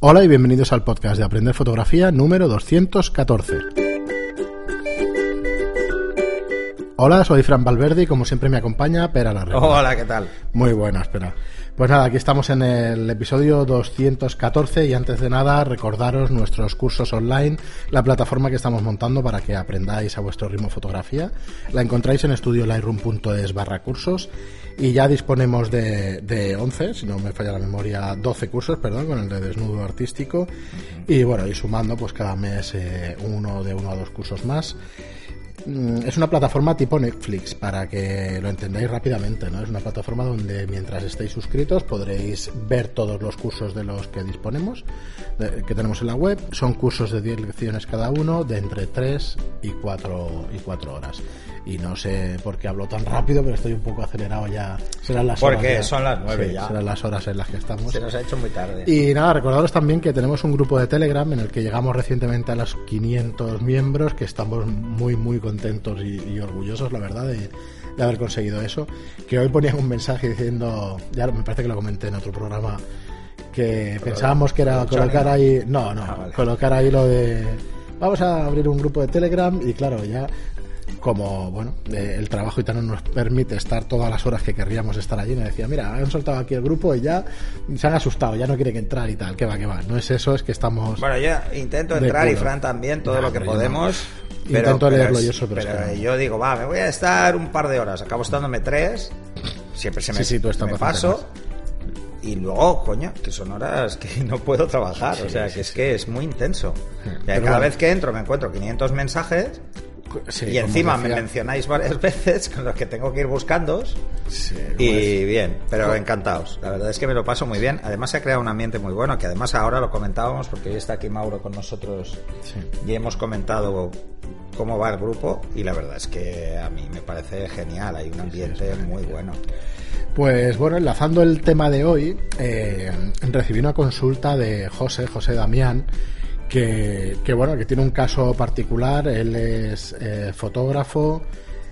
Hola y bienvenidos al podcast de Aprender Fotografía número 214. Hola, soy Fran Valverde y como siempre me acompaña Pera la Hola, ¿qué tal? Muy buena, espera. Pues nada, aquí estamos en el episodio 214 y antes de nada recordaros nuestros cursos online, la plataforma que estamos montando para que aprendáis a vuestro ritmo fotografía. La encontráis en estudiolightroom.es barra cursos y ya disponemos de, de 11, si no me falla la memoria, 12 cursos, perdón, con el de desnudo artístico. Y bueno, y sumando pues cada mes eh, uno de uno a dos cursos más. Mm, es una plataforma tipo Netflix, para que lo entendáis rápidamente, ¿no? Es una plataforma donde mientras estéis suscritos podréis ver todos los cursos de los que disponemos, que tenemos en la web. Son cursos de 10 lecciones cada uno, de entre 3 y 4, y 4 horas. Y no sé por qué hablo tan rápido, pero estoy un poco acelerado ya. Serán las Porque horas son las 9 ya. Serán las horas en las que estamos. Se nos ha hecho muy tarde. Y nada, recordaros también que tenemos un grupo de Telegram en el que llegamos recientemente a los 500 miembros, que estamos muy, muy contentos y, orgullosos, la verdad, de, haber conseguido eso. Que hoy ponían un mensaje diciendo, ya me parece que lo comenté en otro programa, que pensábamos que era colocar ahí, no, no, ah, colocar ahí lo de vamos a abrir un grupo de Telegram y claro, ya como bueno eh, el trabajo y tal no nos permite estar todas las horas que querríamos estar allí, me decía, mira, han soltado aquí el grupo y ya se han asustado, ya no quieren entrar y tal, que va, que va. No es eso, es que estamos... Bueno, yo intento entrar y Fran también, todo lo que podemos. Intento leerlo yo pero, pero yo digo, va, me voy a estar un par de horas, acabo estándome tres, siempre se me, sí, tú me paso. Y luego, coño, que son horas que no puedo trabajar, o sea, que es que es muy intenso. cada vez que entro me encuentro 500 mensajes y encima me mencionáis varias veces con los que tengo que ir buscando. y pues. bien, pero encantados. La verdad es que me lo paso muy bien. Además, se ha creado un ambiente muy bueno, que además ahora lo comentábamos porque hoy está aquí Mauro con nosotros y hemos comentado cómo va el grupo. Y la verdad es que a mí me parece genial. Hay un ambiente muy bueno. Pues bueno, enlazando el tema de hoy, eh, recibí una consulta de José, José Damián que, bueno, que tiene un caso particular. Él es eh, fotógrafo,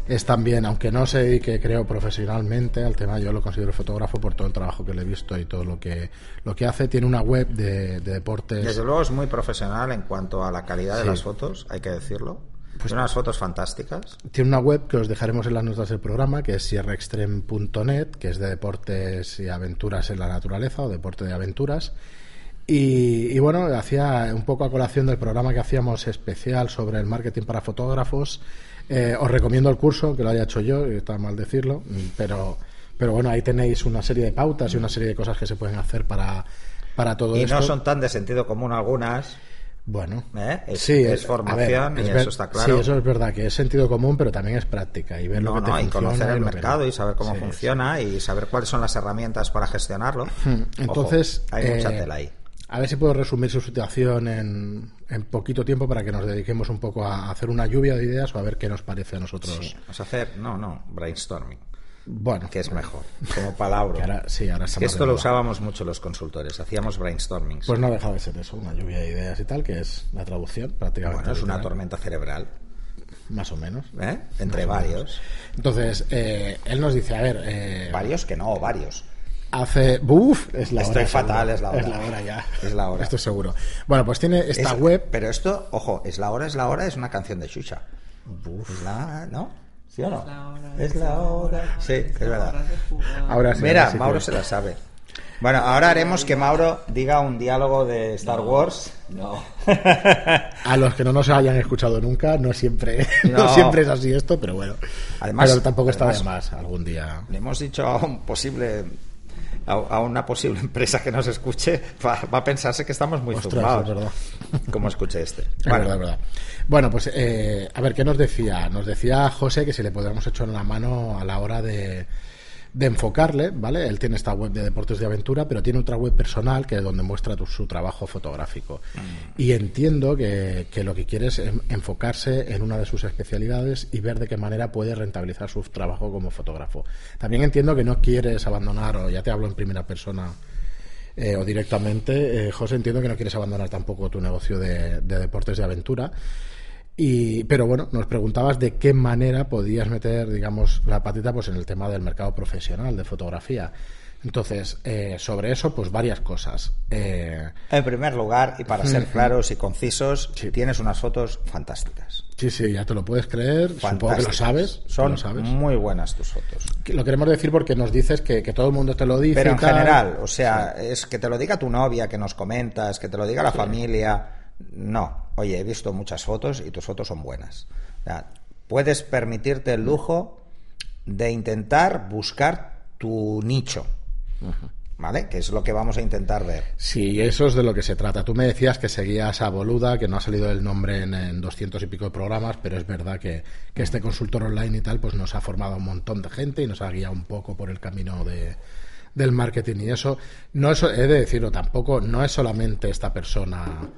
es también, aunque no se dedique, creo, profesionalmente al tema, yo lo considero fotógrafo por todo el trabajo que le he visto y todo lo que, lo que hace. Tiene una web de, deportes. Desde luego es muy profesional en cuanto a la calidad de las fotos, hay que decirlo. Pues unas fotos fantásticas. Tiene una web que os dejaremos en las notas del programa, que es sierraextreme.net, que es de deportes y aventuras en la naturaleza o deporte de aventuras. Y, bueno, hacía un poco a colación del programa que hacíamos especial sobre el marketing para fotógrafos. Eh, os recomiendo el curso, que lo haya hecho yo, está mal decirlo, pero, pero bueno, ahí tenéis una serie de pautas y una serie de cosas que se pueden hacer para, para todo esto. Y no son tan de sentido común algunas. Bueno, ¿Eh? es, sí, es formación y eso está claro. Sí, eso es verdad, que es sentido común, pero también es práctica y ver lo que te y conocer el mercado y saber cómo funciona y saber cuáles son las herramientas para gestionarlo. Hmm, entonces, hay mucha eh, tela ahí. A ver si puedo resumir su situación en, en, poquito tiempo para que nos dediquemos un poco a hacer una lluvia de ideas o a ver qué nos parece a nosotros. Sí, vamos a hacer, no, no, brainstorming. Bueno, que es mejor, como palabra. ahora, sí, ahora que esto lo usábamos mucho los consultores, hacíamos brainstorming. Pues no deja de ser eso, una lluvia de ideas y tal, que es la traducción prácticamente. Bueno, es una tormenta cerebral. Más o menos. ¿Eh? Entre varios. Entonces, eh, él nos dice, a ver... Eh, varios que no, varios hace. ¡Buf! Es la Estoy hora. fatal, es la hora. Es la hora ya. Es la hora. Estoy seguro. Bueno, pues tiene esta web. Pero esto, ojo, es la hora, es la hora, es una canción de Xuxa. Buf. la, ¿No? ¿Sí o no? Es la hora. Sí, es verdad. Ahora sí, Mira, Mauro se la sabe. Bueno, ahora haremos que Mauro diga un diálogo de Star Wars. No. A los que no nos hayan escuchado nunca, no siempre, no. siempre es así esto, pero bueno. Además, pero tampoco está de más algún día. Le hemos dicho a un posible a, una posible empresa que nos escuche, va, a pensarse que estamos muy zumbados. verdad. Como escuche este. Bueno, verdad, bueno pues eh, a ver, ¿qué nos decía? Nos decía José que si le podríamos echar la mano a la hora de de enfocarle, ¿vale? Él tiene esta web de deportes de aventura, pero tiene otra web personal que es donde muestra su trabajo fotográfico. Mm. Y entiendo que, lo que quiere es enfocarse en una de sus especialidades y ver de qué manera puede rentabilizar su trabajo como fotógrafo. También entiendo que no quieres abandonar, o ya te hablo en primera persona, eh, o directamente, eh, José, entiendo que no quieres abandonar tampoco tu negocio de, de deportes de aventura. Y, pero bueno, nos preguntabas de qué manera podías meter, digamos, la patita pues en el tema del mercado profesional de fotografía. Entonces, eh, sobre eso, pues varias cosas. Eh, en primer lugar, y para ser claros y concisos, tienes unas fotos fantásticas. Sí, sí, ya te lo puedes creer. Supongo que lo sabes. Son sabes. muy buenas tus fotos. Lo queremos decir porque nos dices que, todo el mundo te lo dice. Pero en general, o sea, es que te lo diga tu novia, que nos comentas, que te lo diga la familia. No, oye, he visto muchas fotos y tus fotos son buenas. puedes permitirte el lujo de intentar buscar tu nicho. ¿Vale? Que es lo que vamos a intentar ver. Sí, eso es de lo que se trata. Tú me decías que seguías a Boluda, que no ha salido el nombre en, doscientos y pico de programas, pero es verdad que, este consultor online y tal, pues nos ha formado un montón de gente y nos ha guiado un poco por el camino de, del marketing. Y eso, no es, he de decirlo tampoco, no es solamente esta persona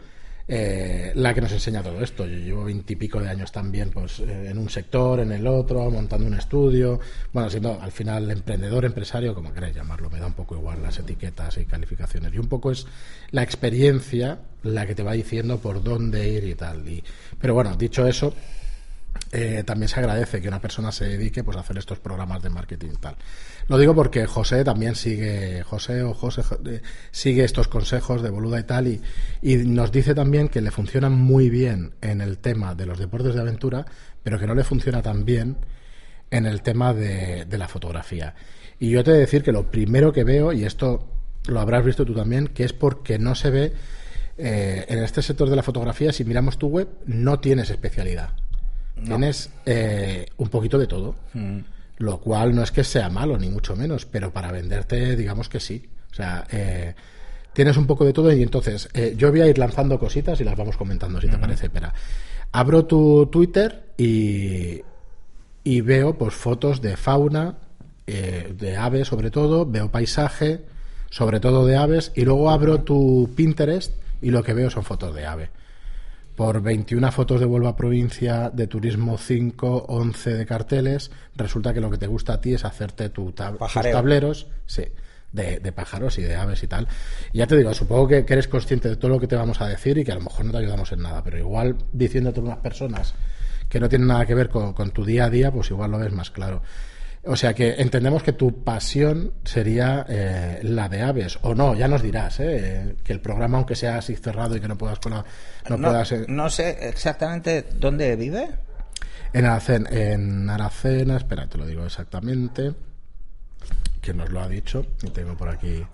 eh, la que nos enseña todo esto. Yo llevo veintipico de años también pues, eh, en un sector, en el otro, montando un estudio, bueno, siendo al final emprendedor, empresario, como queráis llamarlo, me da un poco igual las etiquetas y calificaciones. Y un poco es la experiencia la que te va diciendo por dónde ir y tal. Y, pero bueno, dicho eso, eh, también se agradece que una persona se dedique pues, a hacer estos programas de marketing tal. Lo digo porque José también sigue, José o José eh, sigue estos consejos de boluda y tal, y, y nos dice también que le funcionan muy bien en el tema de los deportes de aventura, pero que no le funciona tan bien en el tema de, la fotografía. Y yo te he de decir que lo primero que veo, y esto lo habrás visto tú también, que es porque no se ve eh, en este sector de la fotografía, si miramos tu web, no tienes especialidad. Tienes eh, un poquito de todo. Mm. Lo cual no es que sea malo, ni mucho menos, pero para venderte, digamos que sí. O sea, eh, tienes un poco de todo y entonces eh, yo voy a ir lanzando cositas y las vamos comentando, si te parece. Espera. Abro tu Twitter y, y veo pues fotos de fauna, de aves sobre todo, veo paisaje, sobre todo de aves, y luego abro tu Pinterest y lo que veo son fotos de ave por 21 fotos de Vuelva Provincia de Turismo 5, 11 de carteles, resulta que lo que te gusta a ti es hacerte tu tus tableros, sí, de, pájaros y de aves y tal. Y ya te digo, supongo que, eres consciente de todo lo que te vamos a decir y que a lo mejor no te ayudamos en nada, pero igual diciéndote unas personas que no tienen nada que ver con, con tu día a día, pues igual lo ves más claro. O sea que entendemos que tu pasión sería eh, la de aves, o no, ya nos dirás, eh, que el programa, aunque sea así cerrado y que no puedas... No, no, puedas, eh, no sé exactamente dónde vive. En Aracena, en Aracena, espera, te lo digo exactamente, que nos lo ha dicho, y tengo por aquí...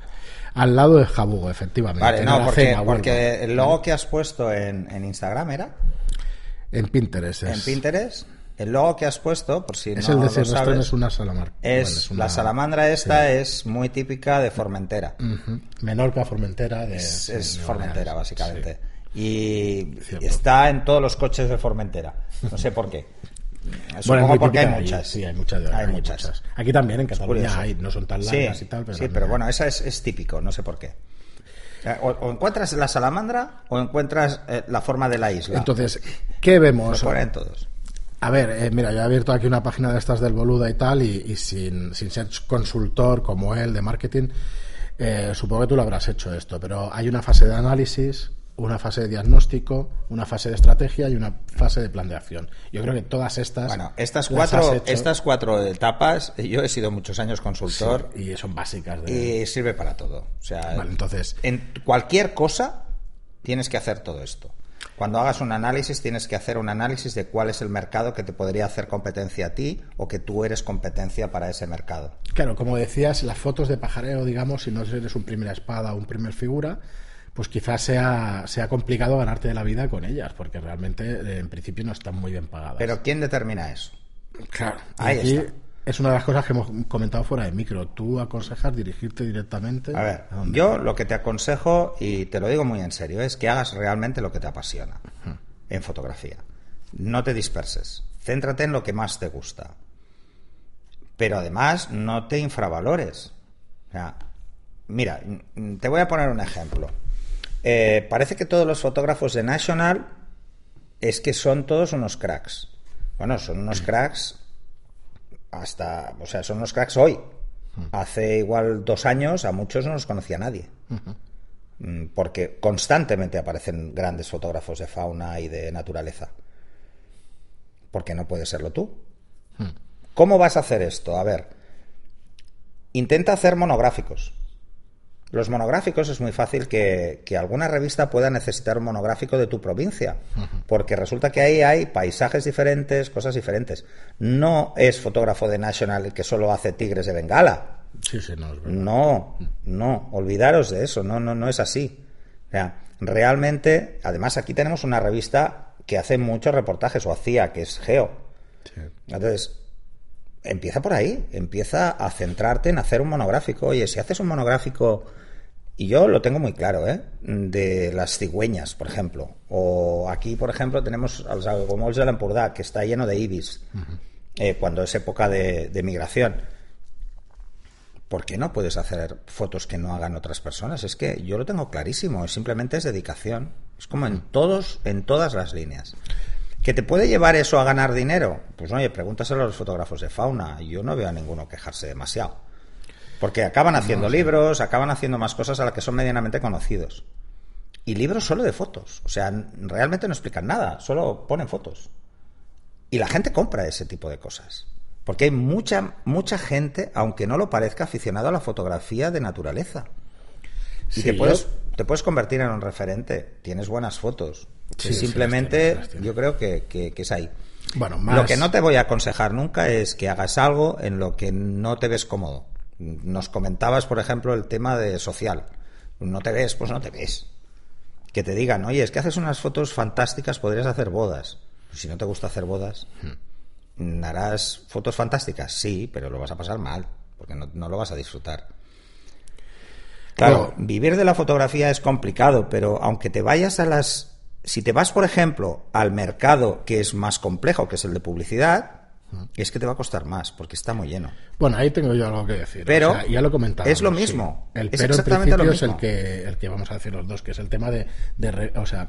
Al lado de Jabugo, efectivamente. Vale, no, porque, porque, el logo que has puesto en, en Instagram era... En Pinterest. En Pinterest el logo que has puesto, por si es no el de lo sabes, es una salamandra. Es, la salamandra esta es muy típica de Formentera. Menorca, Formentera. es, Formentera, básicamente. Y está en todos los coches de Formentera. No sé por qué. Supongo porque hay muchas. sí, hay muchas. Hay, muchas. Aquí también en Cataluña hay, no son tan largas y tal. Pero sí, pero bueno, esa es, típico, no sé por qué. O, encuentras la salamandra o encuentras eh, la forma de la isla. Entonces, ¿qué vemos? Lo ponen todos. A ver, eh, mira, yo he abierto aquí una página de estas del Boluda y tal, y, sin, ser consultor como él de marketing, eh, supongo que tú lo habrás hecho esto, pero hay una fase de análisis, una fase de diagnóstico, una fase de estrategia y una fase de plan de acción. Yo creo que todas estas. Bueno, estas cuatro, estas cuatro etapas, yo he sido muchos años consultor. y son básicas. Y sirve para todo. O sea, entonces. En cualquier cosa tienes que hacer todo esto. Cuando hagas un análisis, tienes que hacer un análisis de cuál es el mercado que te podría hacer competencia a ti o que tú eres competencia para ese mercado. Claro, como decías, las fotos de pajareo, digamos, si no eres un primera espada o un primer figura, pues quizás sea, sea complicado ganarte de la vida con ellas, porque realmente eh, en principio no están muy bien pagadas. Pero ¿quién determina eso? Claro, ahí está es una de las cosas que hemos comentado fuera de micro. ¿Tú aconsejas dirigirte directamente? A ver, yo lo que te aconsejo, y te lo digo muy en serio, es que hagas realmente lo que te apasiona en fotografía. No te disperses. Céntrate en lo que más te gusta. Pero además, no te infravalores. mira, te voy a poner un ejemplo. Eh, parece que todos los fotógrafos de National es que son todos unos cracks. Bueno, son unos cracks hasta, o sea, son unos cracks hoy. Hace igual dos años a muchos no los conocía nadie. Mm, porque constantemente aparecen grandes fotógrafos de fauna y de naturaleza. Porque no puedes serlo tú. ¿Cómo vas a hacer esto? A ver, intenta hacer monográficos. Los monográficos es muy fácil que, alguna revista pueda necesitar un monográfico de tu provincia, porque resulta que ahí hay paisajes diferentes, cosas diferentes. No es fotógrafo de National que solo hace tigres de Bengala. Sí, sí, no, no, no, olvidaros de eso, no, no, no es así. O sea, realmente, además aquí tenemos una revista que hace muchos reportajes, o hacía, que es Geo. Entonces, empieza por ahí, empieza a centrarte en hacer un monográfico. Oye, si haces un monográfico, y yo lo tengo muy claro, ¿eh? de las cigüeñas, por ejemplo, o aquí, por ejemplo, tenemos los Agomols de la que está lleno de ibis, eh, cuando es época de, de migración. ¿Por qué no puedes hacer fotos que no hagan otras personas? Es que yo lo tengo clarísimo, simplemente es dedicación. Es como en todos, en todas las líneas. ¿Que te puede llevar eso a ganar dinero? Pues oye, pregúntaselo a los fotógrafos de fauna. Yo no veo a ninguno quejarse demasiado. Porque acaban haciendo libros, acaban haciendo más cosas a las que son medianamente conocidos. Y libros solo de fotos. O sea, realmente no explican nada, solo ponen fotos. Y la gente compra ese tipo de cosas. Porque hay mucha, mucha gente, aunque no lo parezca, aficionado a la fotografía de naturaleza. Y te, puedes, te puedes convertir en un referente. Tienes buenas fotos. simplemente yo creo que, es ahí. Bueno, Lo que no te voy a aconsejar nunca es que hagas algo en lo que no te ves cómodo. Nos comentabas, por ejemplo, el tema de social. No te ves, pues no te ves. Que te digan, oye, es que haces unas fotos fantásticas, podrías hacer bodas. Si no te gusta hacer bodas, hmm. harás fotos fantásticas, sí, pero lo vas a pasar mal, porque no, no lo vas a disfrutar. Claro, vivir de la fotografía es complicado, pero aunque te vayas a las... Si te vas, por ejemplo, al mercado que es más complejo, que es el de publicidad, es que te va a costar más, porque está muy lleno. Bueno, ahí tengo yo algo que decir. Pero ya lo comentaba. Es lo mismo. El es pero en principio es el que, el que vamos a decir los dos, que es el tema de, de o sea,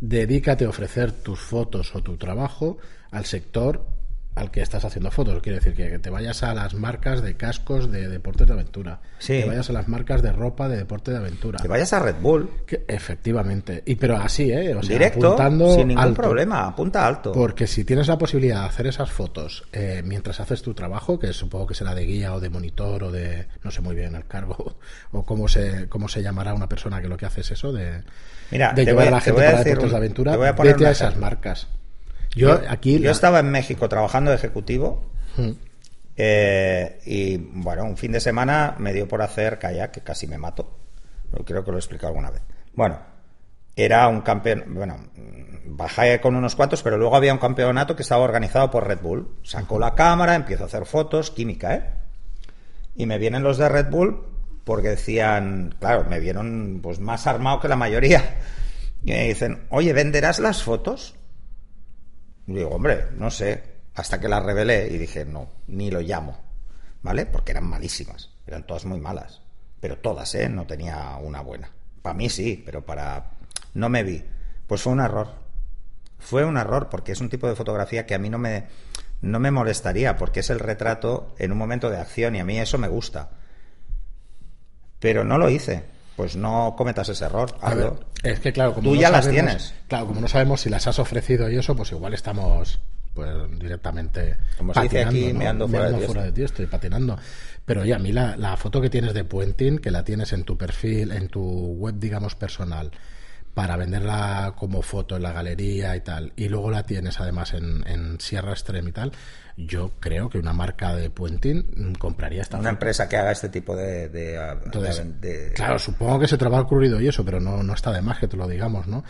dedícate a ofrecer tus fotos o tu trabajo al sector al que estás haciendo fotos. Quiere decir que te vayas a las marcas de cascos de deportes de aventura. Que vayas a las marcas de ropa de deporte de aventura. Que vayas a Red Bull. Que, efectivamente. Y pero así, ¿eh? O sea, Directo, sin ningún problema. Apunta alto. Porque si tienes la posibilidad de hacer esas fotos eh, mientras haces tu trabajo, que supongo que será de guía o de monitor o de... No sé muy bien el cargo o cómo se, cómo se llamará una persona que lo que hace es eso de... Mira, de llevar a la gente para deportes de aventura. Vete a esas marcas. Yo, aquí. Yo estaba en México trabajando de ejecutivo. Hmm. Eh, y bueno, un fin de semana me dio por hacer kayak, que casi me mato. Creo que lo he explicado alguna vez. Bueno, era un campeón. Bueno, bajé con unos cuantos, pero luego había un campeonato que estaba organizado por Red Bull. Sacó la cámara, empiezo a hacer fotos, química, ¿eh? Y me vienen los de Red Bull porque decían, claro, me vieron pues más armado que la mayoría. Y me dicen, oye, ¿venderás las fotos? Digo, hombre, no sé. Hasta que las revelé y dije, no, ni lo llamo. ¿Vale? Porque eran malísimas. Eran todas muy malas. Pero todas, ¿eh? No tenía una buena. Para mí sí, pero para... No me vi. Pues fue un error. Fue un error porque es un tipo de fotografía que a mí no me, no me molestaría porque es el retrato en un momento de acción y a mí eso me gusta. Pero no lo hice pues no cometas ese error. es que claro, como tú ya las tienes. Claro, como no sabemos si las has ofrecido y eso, pues igual estamos pues directamente como se dice aquí me ando fuera, de, ti. estoy patinando pero oye a mí la, la, foto que tienes de Puenting que la tienes en tu perfil en tu web digamos personal para venderla como foto en la galería y tal y luego la tienes además en, en Sierra Extreme y tal yo creo que una marca de Puenting compraría esta Una empresa que haga este tipo de... Claro, supongo que se te ha ocurrido y eso, pero no, no está de más que te lo digamos, ¿no?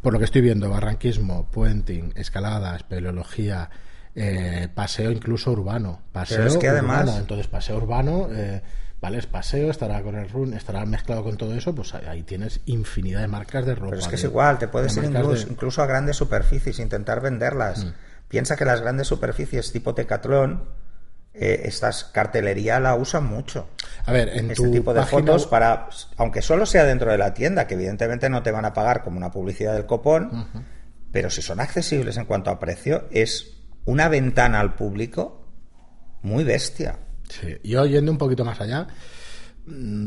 Por lo que estoy viendo, barranquismo, puenting, escalada, espeleología, eh, paseo incluso urbano. Paseo es que además... Entonces, paseo urbano... Eh, ¿vale? Es paseo, estará con el run, estará mezclado con todo eso, pues ahí tienes infinidad de marcas de ropa. Pero es que es igual, te puedes ir incluso, a grandes superficies, intentar venderlas. Mm. Piensa que las grandes superficies tipo Tecatlón, eh, estas cartelería la usan mucho. A ver, en este tipo de fotos para, aunque solo sea dentro de la tienda, que evidentemente no te van a pagar como una publicidad del copón, pero si son accesibles en cuanto a precio, es una ventana al público muy bestia. Sí, yo yendo un poquito más allá,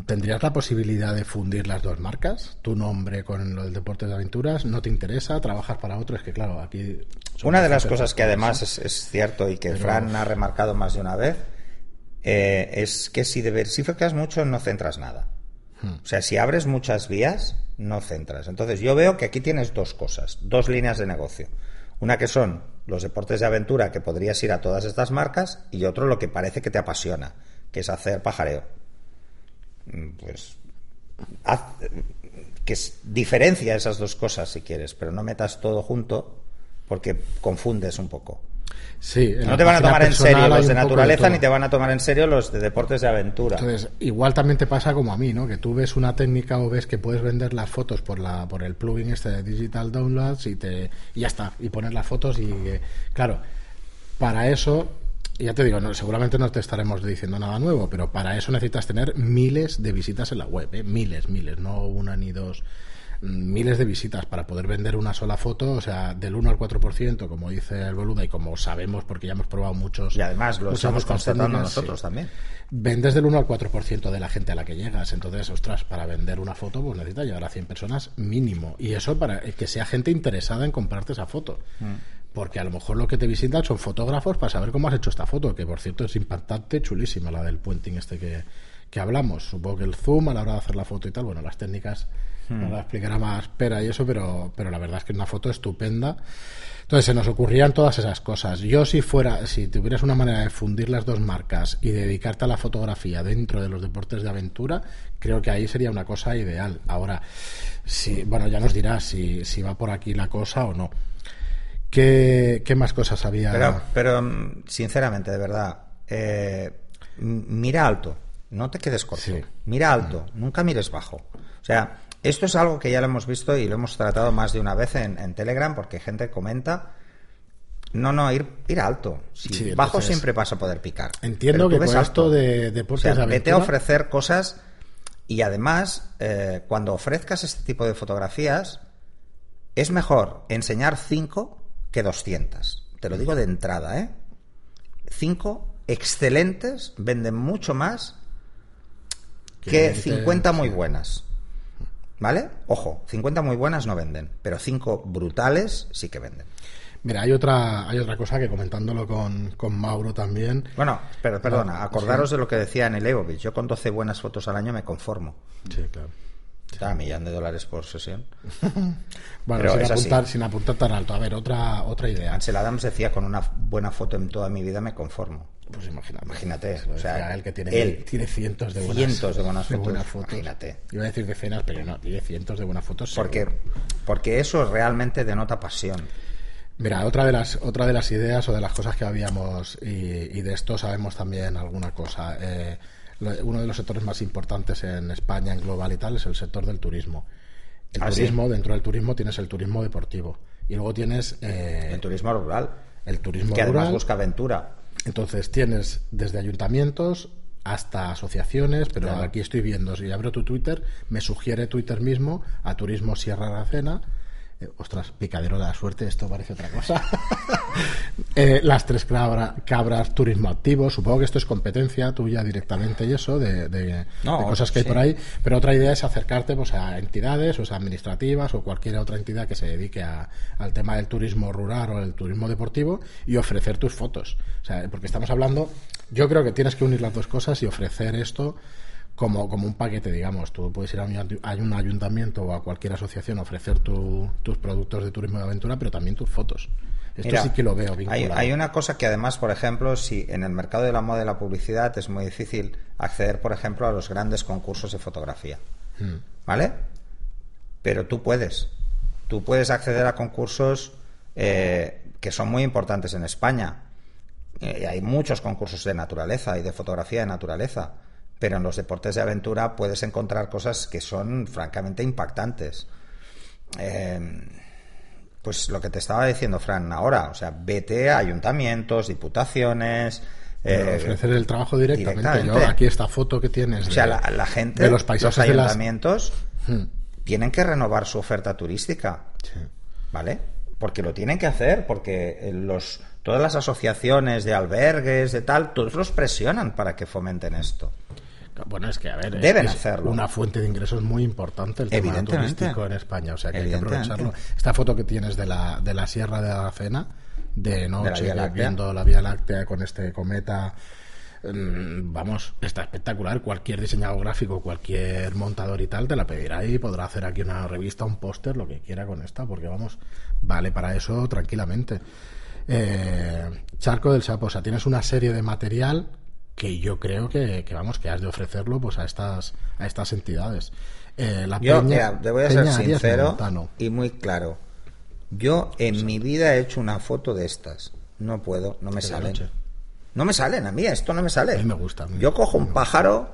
¿Tendrías la posibilidad de fundir las dos marcas? ¿Tu nombre con lo del deporte de aventuras? ¿No te interesa? ¿Trabajas para otro? Es que, claro, aquí. Una de las cosas que además es, cierto y que Fran ha remarcado más de una vez eh, es que si diversificas mucho no centras nada. Hmm. O sea, si abres muchas vías, no centras. Entonces yo veo que aquí tienes dos cosas, dos líneas de negocio. Una que son los deportes de aventura que podrías ir a todas estas marcas y otro lo que parece que te apasiona, que es hacer pajareo. Mm, pues que diferencia esas dos cosas si quieres, pero no metas todo junto porque confundes un poco. Sí, no te van a tomar en serio los de naturaleza ni te van a tomar en serio los de deportes de aventura. Entonces, igual también te pasa como a mí, ¿no? Que tú ves una técnica o ves que puedes vender las fotos por la por el plugin este de Digital Downloads y te y ya está, y poner las fotos y eh, claro, para eso ya te digo, no, seguramente no te estaremos diciendo nada nuevo, pero para eso necesitas tener miles de visitas en la web, ¿eh? miles, miles, no una ni dos miles de visitas para poder vender una sola foto, o sea, del 1 al 4%, como dice el Boluda y como sabemos porque ya hemos probado muchos. Y además lo estamos constatando nosotros también. Vendes del 1 al 4% de la gente a la que llegas. Entonces, ostras, para vender una foto, pues necesitas llegar a 100 personas mínimo. Y eso para que sea gente interesada en comprarte esa foto. Mm. Porque a lo mejor lo que te visitan son fotógrafos para saber cómo has hecho esta foto, que por cierto es impactante, chulísima la del puenting este que, que hablamos. Supongo que el zoom a la hora de hacer la foto y tal, bueno, las técnicas no la explicará más pera y eso, pero, pero la verdad es que es una foto estupenda. Entonces se nos ocurrían todas esas cosas. Yo si fuera, si tuvieras una manera de fundir las dos marcas y dedicarte a la fotografía dentro de los deportes de aventura, creo que ahí sería una cosa ideal. Ahora, si, bueno, ya nos dirás si, si va por aquí la cosa o no. ¿Qué, qué más cosas había? Pero, pero sinceramente, de verdad, eh, mira alto, no te quedes corto. Mira alto, nunca mires bajo. O sea, esto es algo que ya lo hemos visto y lo hemos tratado más de una vez en, Telegram porque gente comenta. No, no, ir, ir alto. Si bajo siempre vas a poder picar. Entiendo que con esto de deportes o Vete a ofrecer cosas y además, eh, cuando ofrezcas este tipo de fotografías, es mejor enseñar 5 que 200. Te lo digo de entrada, ¿eh? 5 excelentes venden mucho más que 50 muy buenas. ¿Vale? Ojo, 50 muy buenas no venden, pero 5 brutales sí que venden. Mira, hay otra, hay otra cosa que comentándolo con, con Mauro también. Bueno, pero perdona, ah, acordaros de lo que decía en el Evovich. Yo con 12 buenas fotos al año me conformo. Sí, claro. Está a millón de dólares por sesión. bueno, sin apuntar, sin apuntar, tan alto. A ver, otra, otra idea. Ansel Adams decía, con una buena foto en toda mi vida me conformo. Pues imagínate. Imagínate. O sea, él que tiene, él, tiene cientos de buenas, cientos de buenas, fotos, Imagínate. Iba a decir decenas, pero no, tiene cientos de buenas fotos. Porque, porque eso realmente denota pasión. Mira, otra de las otra de las ideas o de las cosas que habíamos y, de esto sabemos también alguna cosa. Eh, uno de los sectores más importantes en España, en global y tal, es el sector del turismo. El ¿Ah, turismo, dentro del turismo tienes el turismo deportivo y luego tienes eh, el turismo rural. El turismo que rural. además busca aventura. Entonces tienes desde ayuntamientos hasta asociaciones, pero aquí estoy viendo, si abro tu Twitter, me sugiere Twitter mismo a Turismo Sierra Aracena eh, ostras, picadero de la suerte, esto parece otra cosa. Eh, las tres cabras turismo activo, supongo que esto es competencia tuya directamente y eso, de, cosas que hay por ahí, pero otra idea es acercarte pues, a entidades, o sea, administrativas o cualquier otra entidad que se dedique al tema del turismo rural o el turismo deportivo y ofrecer tus fotos. O sea, porque estamos hablando, yo creo que tienes que unir las dos cosas y ofrecer esto como, como un paquete, digamos. Tú puedes ir a un, ayuntamiento o a cualquier asociación a ofrecer tus productos de turismo de aventura, pero también tus fotos. Esto sí que lo veo vinculado. Hay, una cosa que además, por ejemplo, si en el mercado de la moda y la publicidad es muy difícil acceder, por ejemplo, a los grandes concursos de fotografía. Hmm. ¿Vale? Pero tú puedes. Tú puedes acceder a concursos eh, que son muy importantes en España. Eh, hay muchos concursos de naturaleza y de fotografía de naturaleza pero en los deportes de aventura puedes encontrar cosas que son francamente impactantes. Em, pues lo que te estaba diciendo, Fran, ahora, o sea, vete a ayuntamientos, diputaciones. Eh, ofrecer el trabajo directamente. Yo, aquí esta foto que tienes. O sea, la, gente, de los paisajes los ayuntamientos, hmm. tienen que renovar su oferta turística. ¿Vale? Porque lo tienen que hacer, porque los, todas las asociaciones de albergues, de tal, todos los presionan para que fomenten esto. Bueno, es que, a ver, deben es hacerlo. Una fuente de ingresos muy importante el tema turístico en España, o sea que hay que aprovecharlo. Esta foto que tienes de la, de la Sierra de Aracena, de noche, viendo la Vía Láctea con este cometa mm, vamos, está espectacular. Cualquier diseñador gráfico, cualquier montador y tal, te la pedirá y podrá hacer aquí una revista, un póster, lo que quiera con esta, porque vamos, vale para eso tranquilamente. Eh, Charco del Sapo, o sea, tienes una serie de material que yo creo que, vamos, que has de ofrecerlo pues a estas, a estas entidades. Eh, la yo, te voy a ser sincero y muy claro. Yo en mi vida he hecho una foto de estas. No puedo, no me salen. No me salen, a mí esto no me sale. A mí me gusta. yo cojo un pájaro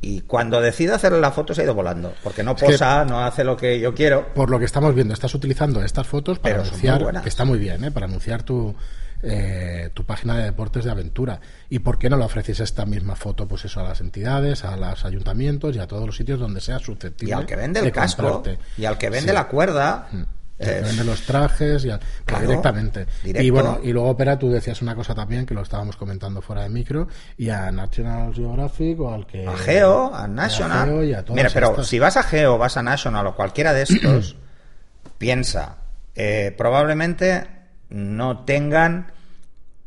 y cuando decido hacerle la foto se ha ido volando. Porque no posa, no hace lo que yo quiero. Por lo que estamos viendo, estás utilizando estas fotos para anunciar, que está muy bien, ¿eh? para anunciar tu, eh, tu página de deportes de aventura. ¿Y por qué no le ofreces esta misma foto pues eso a las entidades, a los ayuntamientos y a todos los sitios donde sea susceptible? Y al que vende el casco, y al que vende la cuerda. Mm. Que vende los trajes y pues directamente. Y bueno, y luego, Opera, tú decías una cosa también que lo estábamos comentando fuera de micro, y a National Geographic o al que. A Geo, a National. Mira, pero si vas a Geo, vas a National o cualquiera de estos, piensa, eh, probablemente no tengan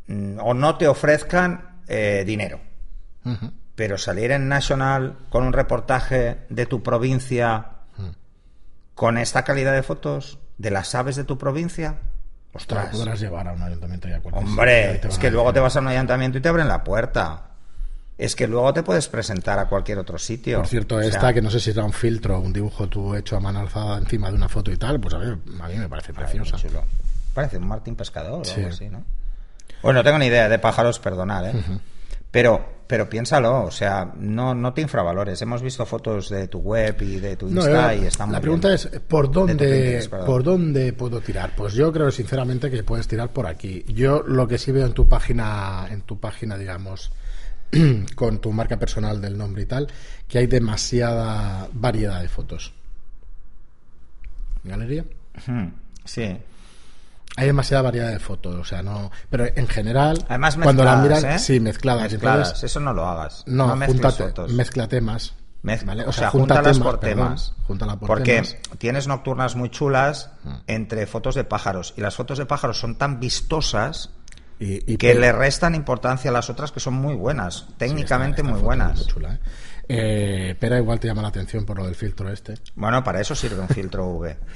mm, o no te ofrezcan eh, dinero. Pero salir en National con un reportaje de tu provincia con esta calidad de fotos de las aves de tu provincia, ostras. podrás llevar a un ayuntamiento y a Hombre, es que luego te vas a un ayuntamiento y te abren la puerta. Es que luego te puedes presentar a cualquier otro sitio. Por cierto, esta, que no sé si era un filtro, un dibujo tú hecho a mano alzada encima de una foto y tal, pues a mí, a mí me parece preciosa. Parece un Martín Pescador o algo así, ¿no? Bueno, no tengo ni idea de pájaros, perdonar, ¿eh? Pero, pero piénsalo, o sea, no, no te infravalores. Hemos visto fotos de tu web y de tu Insta y estamos. La pregunta es, ¿por dónde, ¿por dónde puedo tirar? Pues yo creo sinceramente que puedes tirar por aquí. Yo lo que sí veo en tu página, en tu página, digamos, con tu marca personal del nombre y tal, que hay demasiada variedad de fotos. ¿Galería? Sí. Hay demasiada variedad de fotos, o sea, no. Pero en general, Además, cuando la miras, ¿eh? sí, mezcladas. mezcladas. eso no lo hagas. No, no júntate, mezcla temas. ¿vale? O, sea, júntalas por temas. porque tienes nocturnas muy chulas mm. entre fotos de pájaros. Y las fotos de pájaros son tan vistosas y, que le restan importancia a las otras que son muy buenas. Técnicamente muy buenas. ¿eh? Eh, pero igual te llama la atención por lo del filtro este. Bueno, para eso sirve un filtro V.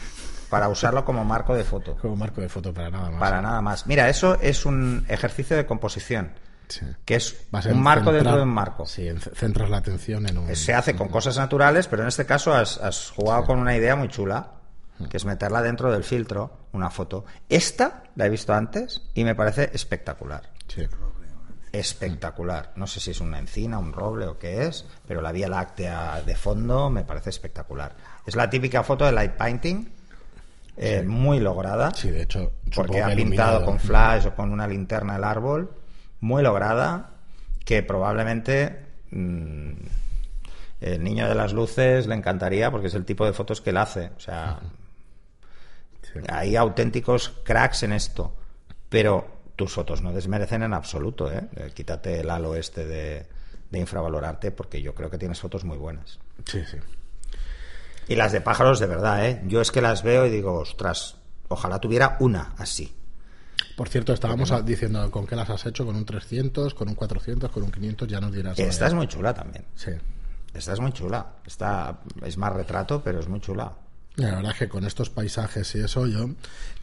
para usarlo como marco de foto. Como marco de foto, para nada más. Para nada más. Mira, eso es un ejercicio de composición. Que es un marco dentro de un marco. Sí, centras la atención en un. Se hace con cosas naturales, pero en este caso has, jugado con una idea muy chula, que es meterla dentro del filtro, una foto. Esta la he visto antes y me parece espectacular. Sí. Espectacular. No sé si es una encina, un roble o qué es, pero la Vía Láctea de fondo me parece espectacular. Es la típica foto de light painting eh, muy lograda. Sí, de hecho, porque ha pintado con flash o con una linterna el árbol, muy lograda, que probablemente mm, el niño de las luces le encantaría porque es el tipo de fotos que él hace. O sea, hay auténticos cracks en esto, pero tus fotos no desmerecen en absoluto. ¿eh? eh quítate el halo este de, de infravalorarte porque yo creo que tienes fotos muy buenas. Sí, sí. Y las de pájaros, de verdad, ¿eh? Yo es que las veo y digo, ostras, ojalá tuviera una así. Por cierto, estábamos diciendo con qué las has hecho, con un 300, con un 400, con un 500, ya nos dirás. Esta es muy chula también. Sí. Esta es muy chula. Esta es más retrato, pero es muy chula. La verdad es que con estos paisajes y eso yo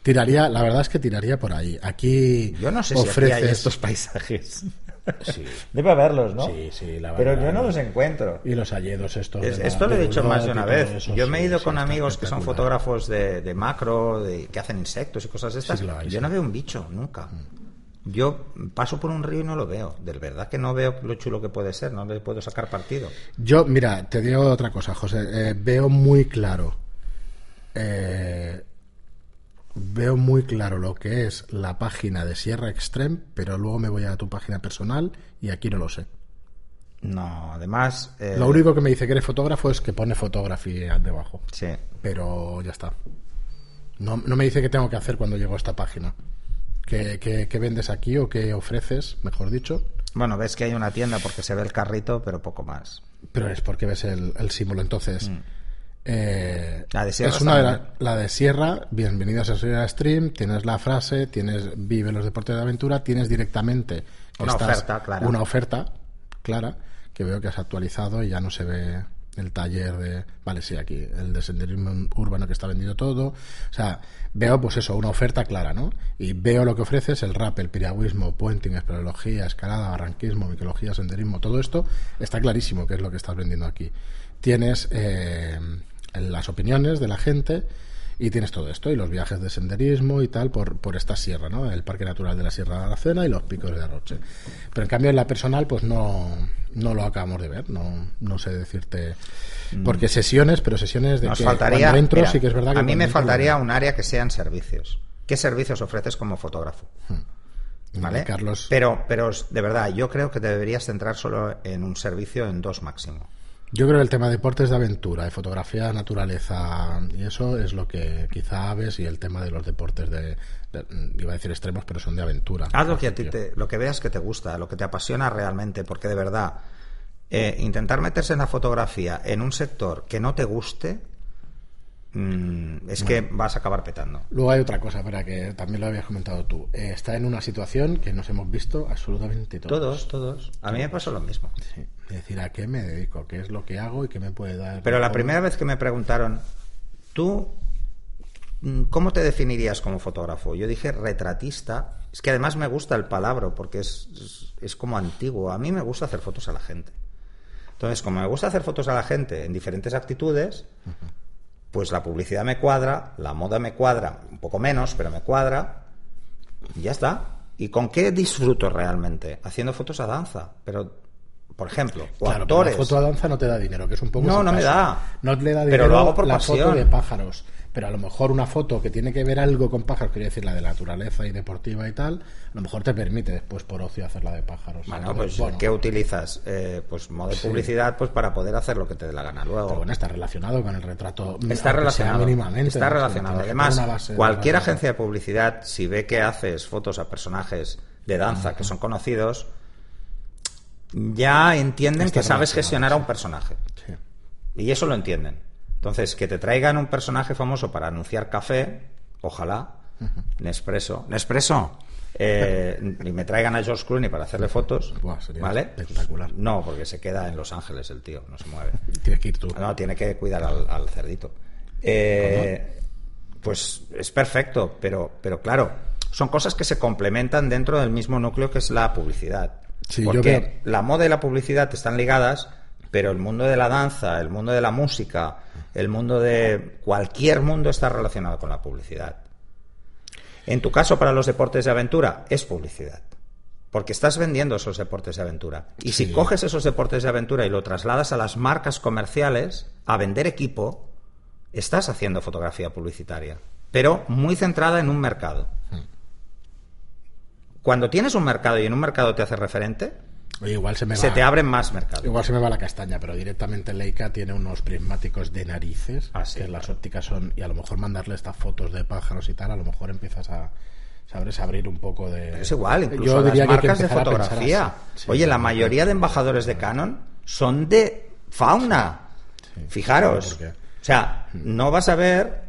tiraría, la verdad es que tiraría por ahí. Aquí yo no sé ofrece... si hay estos paisajes. Debe haberlos, ¿no? Sí, sí, la verdad. Pero yo no los encuentro. Y los alledos estos. esto lo he dicho más de una vez. yo me he ido con amigos que son fotógrafos de, macro, de, que hacen insectos y cosas de estas. yo no veo un bicho, nunca. Mm. Yo paso por un río y no lo veo. De verdad que no veo lo chulo que puede ser, no le puedo sacar partido. Yo, mira, te digo otra cosa, José. Eh, veo muy claro eh, veo muy claro lo que es la página de Sierra Extreme, pero luego me voy a tu página personal y aquí no lo sé. No, además. Eh, lo único que me dice que eres fotógrafo es que pone fotografía debajo. Sí. Pero ya está. No, no me dice qué tengo que hacer cuando llego a esta página. ¿Qué, qué, vendes aquí o qué ofreces, mejor dicho? Bueno, ves que hay una tienda porque se ve el carrito, pero poco más. Pero es porque ves el, símbolo. Entonces. Mm. Eh, la de Sierra. Es una de la, de Sierra, bienvenidos a Sierra Stream, tienes la frase, tienes Vive los deportes de aventura, tienes directamente Una oferta clara. Una oferta clara que veo que has actualizado y ya no se ve el taller de, vale, sí, aquí, el de senderismo urbano que está vendido todo. O sea, veo pues eso, una oferta clara, ¿no? Y veo lo que ofreces, el rap, el piragüismo, puenting, espeleología, escalada, barranquismo, micología, senderismo, todo esto está clarísimo que es lo que estás vendiendo aquí. Tienes eh, las opiniones de la gente y tienes todo esto, y los viajes de senderismo y tal por, por esta sierra, ¿no? El Parque Natural de la Sierra de Aracena y los picos de Arroche. Pero en cambio en la personal, pues no, no lo acabamos de ver, no, no sé decirte. Mm. Porque sesiones, pero sesiones de Nos faltaría, sí que es verdad A mí me faltaría un área que sean servicios. ¿Qué servicios ofreces como fotógrafo? Hmm. ¿Vale? Carlos. Pero, pero de verdad, yo creo que te deberías centrar solo en un servicio, en dos máximo. Yo creo que el tema de deportes de aventura, de fotografía, naturaleza, y eso es lo que quizá ves, y el tema de los deportes de, iba a decir extremos, pero son de aventura. Haz lo que a ti te, lo que veas que te gusta, lo que te apasiona realmente, porque de verdad, eh, intentar meterse en la fotografía en un sector que no te guste, Mm, es que vas a acabar petando. Luego hay otra cosa, para que también lo habías comentado tú. Eh, está en una situación que nos hemos visto absolutamente todos. Todos, todos. A mí me pasó lo mismo. Sí. Es decir, ¿a qué me dedico? ¿Qué es lo que hago y qué me puede dar? Pero la primera vez que me preguntaron, ¿tú mm, cómo te definirías como fotógrafo? Yo dije retratista. Es que además me gusta el palabra porque es, es, como antiguo. A mí me gusta hacer fotos a la gente. Entonces, como me gusta hacer fotos a la gente en diferentes actitudes, pues la publicidad me cuadra, la moda me cuadra, un poco menos, pero me cuadra, y ya está. ¿Y con qué disfruto realmente? Haciendo fotos a danza, pero por ejemplo, o actores. La foto a danza no te da dinero, que es un poco. No, no me da. No le da dinero pero lo hago por la foto de pájaros pero a lo mejor una foto que tiene que ver algo con pájaros, quiere decir la de naturaleza y deportiva y tal, a lo mejor te permite después por ocio hacer la de pájaros. Bueno, pues ¿qué utilizas? Eh, pues modo de publicidad pues para poder hacer lo que te dé la gana luego. bueno, está relacionado con el retrato. Está relacionado. Mínimamente, está relacionado. Además, cualquier agencia de publicidad, si ve que haces fotos a personajes de danza que son conocidos, ya entienden que sabes gestionar a un personaje. Y eso lo entienden. Entonces, que te traigan un personaje famoso para anunciar café, ojalá, Nespresso. Nespresso. Eh, y me traigan a George Clooney para hacerle fotos, ¿vale? Espectacular. No, porque se queda en Los Ángeles el tío, no se mueve. Tiene que ir tú. No, tiene que cuidar al, cerdito. Eh, pues es perfecto, pero, pero claro, son cosas que se complementan dentro del mismo núcleo que es la publicidad. Porque la moda y la publicidad están ligadas, pero el mundo de la danza, el mundo de la música, el mundo de cualquier mundo está relacionado con la publicidad. En tu caso, para los deportes de aventura, es publicidad. Porque estás vendiendo esos deportes de aventura. Y si coges esos deportes de aventura y lo trasladas a las marcas comerciales, a vender equipo, estás haciendo fotografía publicitaria. Pero muy centrada en un mercado. Hmm. Cuando tienes un mercado y en un mercado te hace referente, igual se me Se te abren más mercados. Igual se me va la castaña, pero directamente Leica tiene unos prismáticos de narices, ah, que las ópticas son, y a lo mejor mandarle estas fotos de pájaros y tal, a lo mejor empiezas a sabes abrir un poco de es igual incluso las marcas de fotografía. oye la mayoría de embajadores de Canon son de fauna. Fijaros o sea no vas a ver Mm,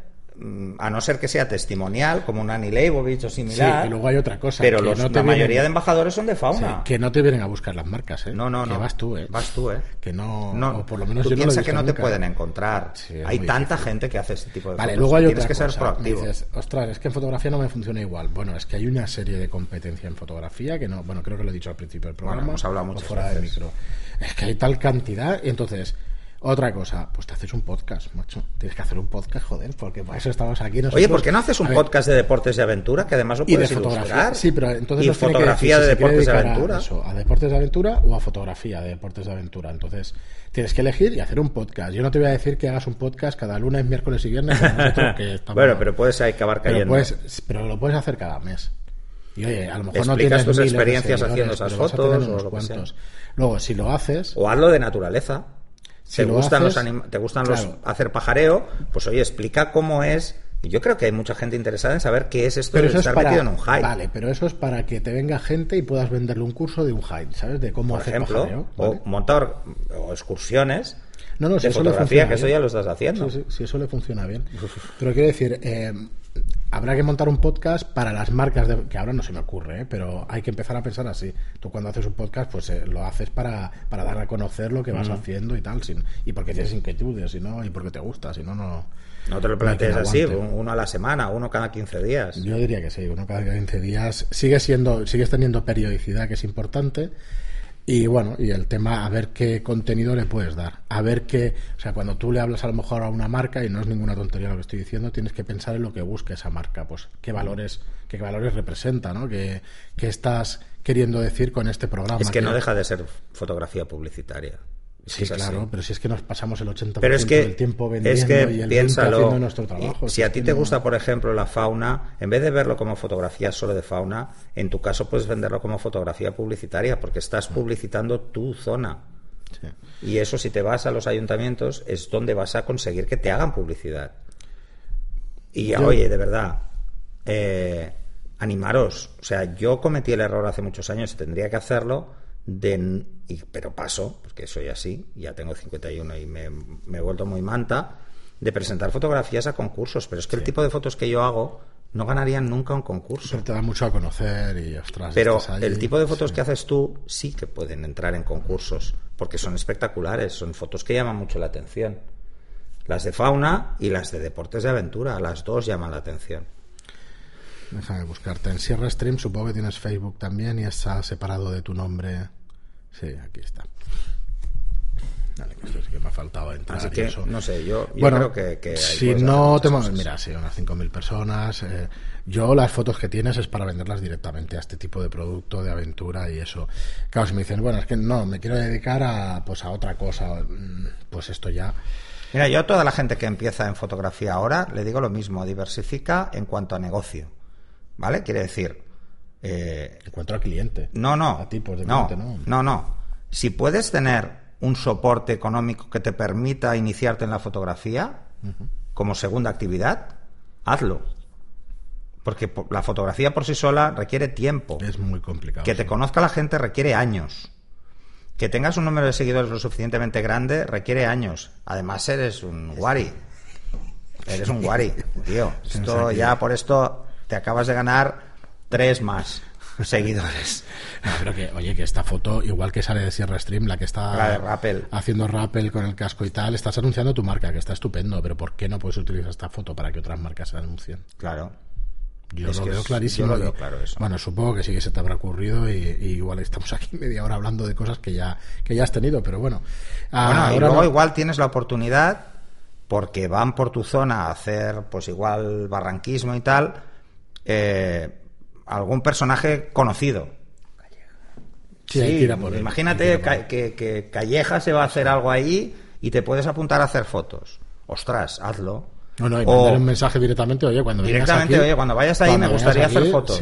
a no ser que sea testimonial, como un Annie Leibovich o similar. Sí, y luego hay otra cosa. Pero la mayoría de embajadores son de fauna. que no te vienen a buscar las marcas, ¿eh? No, no, que no. vas tú, ¿eh? Vas tú, ¿eh? Que no, no por lo menos tú piensas que no te pueden encontrar. hay tanta gente que hace este tipo de vale, luego hay Tienes que ser proactivo. Dices, ostras, es que en fotografía no me funciona igual. Bueno, es que hay una serie de competencia en fotografía que no, bueno, creo que lo he dicho al principio del programa. hemos hablado mucho fuera del micro. Es que hay tal cantidad, y entonces otra cosa, pues te haces un podcast, macho. Tienes que hacer un podcast, joder, porque por eso estamos aquí. Oye, ¿por qué no haces un podcast de deportes de aventura que además lo puedes y de fotografía? Sí, pero entonces y fotografía de deportes de aventura. A, deportes de aventura o a fotografía de deportes de aventura. Entonces tienes que elegir y hacer un podcast. Yo no te voy a decir que hagas un podcast cada lunes, miércoles y viernes. bueno, pero puedes acabar cayendo. Pero, pero lo puedes hacer cada mes. Y oye, a lo mejor no tienes tus experiencias haciendo esas fotos o cuantos. Luego, si lo haces. O hazlo de naturaleza te gustan los te gustan los hacer pajareo, pues oye, explica cómo es. Y yo creo que hay mucha gente interesada en saber qué es esto de estar metido en un hide. Vale, pero eso es para que te venga gente y puedas venderle un curso de un hide, ¿sabes? De cómo Por hacer ejemplo, pajareo. O montar o excursiones. No, no, de si fotografía, que eso ya lo estás haciendo. Sí, sí, eso le funciona bien. Pero quiero decir, eh, habrá que montar un podcast para las marcas, de, que ahora no se me ocurre, ¿eh? pero hay que empezar a pensar así. Tú cuando haces un podcast, pues eh, lo haces para, para dar a conocer lo que vas haciendo y tal, sin, y porque tienes inquietudes, y, no, y porque te gusta, si no, no... No te lo plantees así, uno a la semana, uno cada 15 días. Yo diría que sí, uno cada 15 días. Sigue siendo, sigues teniendo periodicidad, que es importante, y bueno, y el tema, a ver qué contenido le puedes dar. A ver qué. O sea, cuando tú le hablas a lo mejor a una marca, y no es ninguna tontería lo que estoy diciendo, tienes que pensar en lo que busque esa marca. Pues qué valores, qué valores representa, ¿no? ¿Qué, qué estás queriendo decir con este programa? Es que no deja de ser fotografía publicitaria. Sí, claro, pero si es que nos pasamos el 80% pero es que, del tiempo vendiendo es que y el piénsalo, haciendo nuestro trabajo. Si a ti te gusta, por ejemplo, la fauna, en vez de verlo como fotografía solo de fauna, en tu caso puedes venderlo como fotografía publicitaria, porque estás publicitando tu zona. Y eso, si te vas a los ayuntamientos, es donde vas a conseguir que te hagan publicidad. Y oye, de verdad, eh, animaros. O sea, yo cometí el error hace muchos años y tendría que hacerlo de, pero paso, porque soy así, ya tengo 51 y me, me, he vuelto muy manta, de presentar fotografías a concursos. Pero es que el tipo de fotos que yo hago no ganarían nunca un concurso. Pero te da mucho a conocer y ostras. Pero el tipo de fotos que haces tú sí que pueden entrar en concursos, porque son espectaculares, son fotos que llaman mucho la atención. Las de fauna y las de deportes de aventura, las dos llaman la atención. Déjame buscarte. En Sierra Stream supongo que tienes Facebook también y está separado de tu nombre. Sí, aquí está. Dale, que esto sí que me ha faltado entrar. Así que, no sé, yo, creo que, si no te mira, sí, unas 5.000 personas. Eh, yo las fotos que tienes es para venderlas directamente a este tipo de producto, de aventura y eso. Claro, si me dicen, bueno, es que no, me quiero dedicar a, pues a otra cosa, mm, pues esto ya... Mira, yo a toda la gente que empieza en fotografía ahora le digo lo mismo, diversifica en cuanto a negocio ¿Vale? Quiere decir. Eh, en cuanto al cliente. No, no. A tipos de no, cliente, no. No, no. Si puedes tener un soporte económico que te permita iniciarte en la fotografía como segunda actividad, hazlo. Porque la fotografía por sí sola requiere tiempo. Es muy complicado. Que te conozca la gente requiere años. Que tengas un número de seguidores lo suficientemente grande requiere años. Además, eres un guari. Eres un guari, tío. Esto ya por esto te acabas de ganar tres más seguidores. pero que, oye, que esta foto, igual que sale de Sierra Stream, la que está haciendo rappel con el casco y tal, estás anunciando tu marca, que está estupendo, pero ¿por qué no puedes utilizar esta foto para que otras marcas se anuncien? Claro. Yo lo veo clarísimo. Bueno, supongo que sí que se te habrá ocurrido y, igual estamos aquí media hora hablando de cosas que ya, que ya has tenido, pero bueno. Bueno, y luego igual tienes la oportunidad, porque van por tu zona a hacer, pues igual barranquismo y tal, eh, algún personaje conocido. Sí, imagínate que, Calleja se va a hacer algo ahí y te puedes apuntar a hacer fotos. Ostras, hazlo. No, no, y o, un mensaje directamente, oye, cuando Directamente, oye, cuando vayas ahí me gustaría hacer fotos.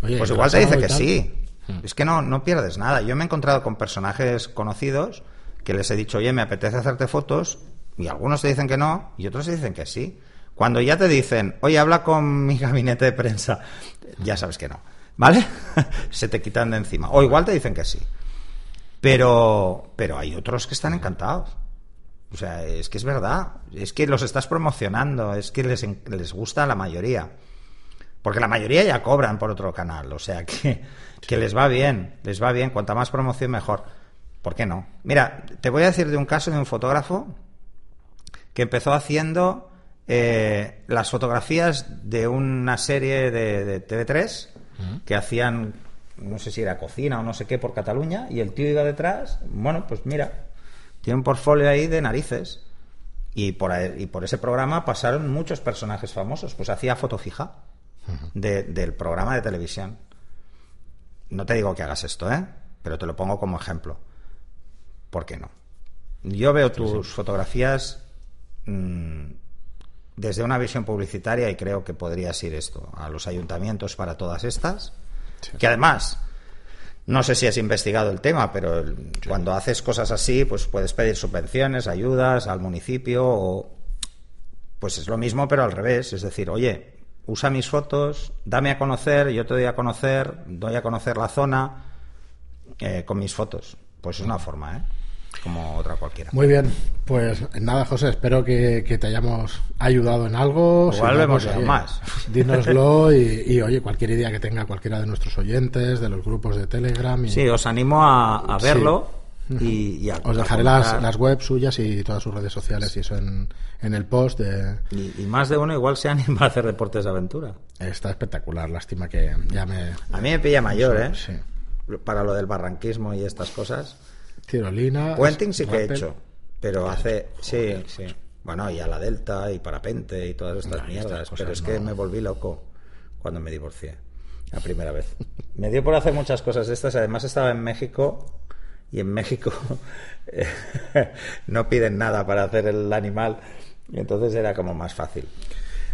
pues igual te dice que sí. Hmm. Es que no, no pierdes nada. Yo me he encontrado con personajes conocidos que les he dicho, oye, me apetece hacerte fotos, y algunos te dicen que no, y otros te dicen que sí. Cuando ya te dicen, oye, habla con mi gabinete de prensa, ya sabes que no, ¿vale? Se te quitan de encima. O igual te dicen que sí. Pero, pero hay otros que están encantados. O sea, es que es verdad. Es que los estás promocionando. Es que les, les gusta a la mayoría. Porque la mayoría ya cobran por otro canal. O sea, que, que les va bien. Les va bien. Cuanta más promoción, mejor. ¿Por qué no? Mira, te voy a decir de un caso de un fotógrafo que empezó haciendo eh, las fotografías de una serie de, TV3 que hacían, no sé si era cocina o no sé qué, por Cataluña, y el tío iba detrás, bueno, pues mira, tiene un portfolio ahí de narices. Y por, y por ese programa pasaron muchos personajes famosos, pues hacía foto fija del programa de televisión. No te digo que hagas esto, ¿eh? Pero te lo pongo como ejemplo. ¿Por qué no? Yo veo tus fotografías mm, desde una visión publicitaria, y creo que podría ser esto, a los ayuntamientos para todas estas, que además, no sé si has investigado el tema, pero cuando haces cosas así, pues puedes pedir subvenciones, ayudas al municipio, o pues es lo mismo, pero al revés, es decir, oye, usa mis fotos, dame a conocer, yo te doy a conocer, doy a conocer la zona eh, con mis fotos. Pues es una forma, ¿eh? Como otra cualquiera. Muy bien, pues nada, José, espero que, te hayamos ayudado en algo. Igual vemos pues, más. Dínoslo y, oye, cualquier idea que tenga cualquiera de nuestros oyentes, de los grupos de Telegram. Y... Sí, os animo a, verlo. Y, Os dejaré las, las webs suyas y todas sus redes sociales y eso en, en el post. De... Y, más de uno igual se anima a hacer deportes de aventura. Está espectacular, lástima que ya me... A mí me pilla mayor, ¿eh? Sí. Para lo del barranquismo y estas cosas. Tirolina. Puenting sí que he hecho, pero hace. Sí, sí. Bueno, y a la Delta y parapente y todas estas mierdas. pero es que me volví loco cuando me divorcié. La primera vez. me dio por hacer muchas cosas de estas. Además, estaba en México y en México no piden nada para hacer el animal. Y entonces era como más fácil.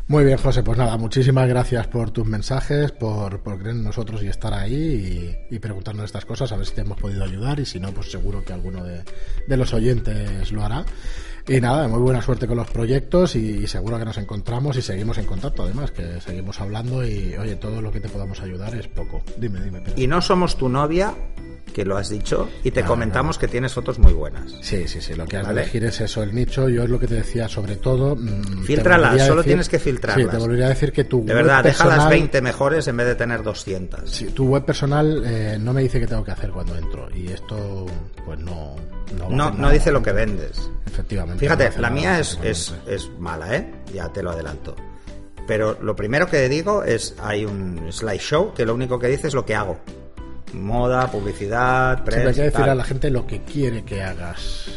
Muy bien, José, pues nada, muchísimas gracias por tus mensajes, por, por creer en nosotros y estar ahí y, preguntarnos estas cosas, a ver si te hemos podido ayudar y si no, pues seguro que alguno de, de los oyentes lo hará. Y nada, muy buena suerte con los proyectos y, seguro que nos encontramos y seguimos en contacto además, que seguimos hablando y oye, todo lo que te podamos ayudar es poco. Dime, dime. Y no somos tu novia, que lo has dicho, y te comentamos que tienes fotos muy buenas. Sí, sí, sí, lo que has de elegir es eso, el nicho, yo es lo que te decía, sobre todo... Mm, Filtralas, solo tienes que filtrarlas. Sí, te volvería a decir que tu De verdad, deja las 20 mejores en vez de tener 200. Sí, tu web personal eh, no me dice qué tengo que hacer cuando entro, y esto, pues no... No, no, dice lo que vendes. Efectivamente. Fíjate, la mía es, es, es mala, ¿eh? Ya te lo adelanto. Pero lo primero que digo es, hay un slideshow que lo único que dice es lo que hago. Moda, publicidad, prensa. hay que decir a la gente lo que quiere que hagas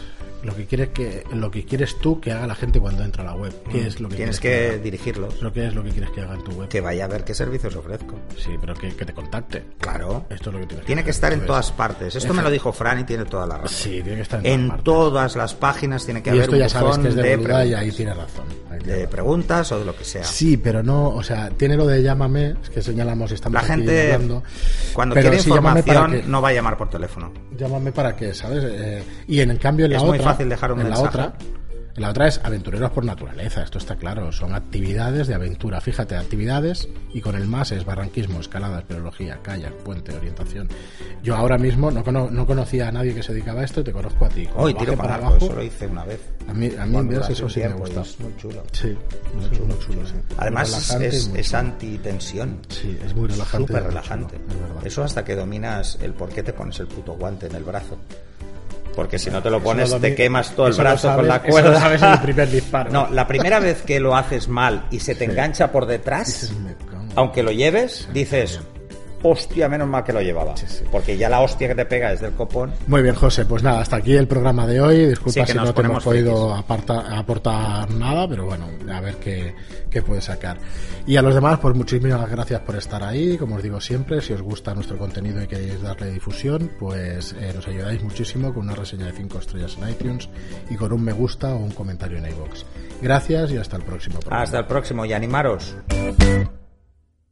lo que quieres que lo que quieres tú que haga la gente cuando entra a la web. Qué mm. es lo que tienes que, dirigirlos lo que es lo que quieres que haga en tu web. Que vaya a ver qué servicios ofrezco. Sí pero que, te contacte. Claro. Esto es lo que tienes tiene que, estar en todas partes. Esto me lo dijo Fran y tiene toda la razón. Sí tiene que estar en, todas, todas las páginas tiene que haber esto ya sabes que es de, de y ahí tiene razón. De preguntas o de lo que sea. Sí pero no o sea tiene lo de llámame es que señalamos estamos la gente hablando, cuando quiere información no va a llamar por teléfono. Llámame para qué sabes eh, y en cambio en la otra dejar un en la otra la otra es aventureros por naturaleza, esto está claro, son actividades de aventura. Fíjate, actividades y con el más es barranquismo, escalada, espeleología, kayak, puente, orientación. Yo ahora mismo no, no conocía a nadie que se dedicaba a esto y te conozco a ti. Hoy tiro para, abajo, eso lo hice una vez. A mí, a mí eso sí me gusta. Es muy chulo. Sí, muy chulo, chulo, sí. Además es, es anti-tensión. Sí, es muy relajante. Súper relajante. Eso hasta que dominas el por qué te pones el puto guante en el brazo porque si no te lo pones te quemas todo el brazo con la cuerda. sabes el primer disparo. No, la primera vez que lo haces mal y se te engancha por detrás, aunque lo lleves, dices, hostia, menos mal que lo llevaba. Porque ya la hostia que te pega es del copón. Muy bien, José. Pues nada, hasta aquí el programa de hoy. Disculpa si no te hemos podido aportar nada, pero bueno, a ver qué, qué puede sacar. Y a los demás, pues muchísimas gracias por estar ahí. Como os digo siempre, si os gusta nuestro contenido y queréis darle difusión, pues eh, nos ayudáis muchísimo con una reseña de 5 estrellas en iTunes y con un me gusta o un comentario en iVoox. Gracias y hasta el próximo programa. Hasta el próximo y animaros.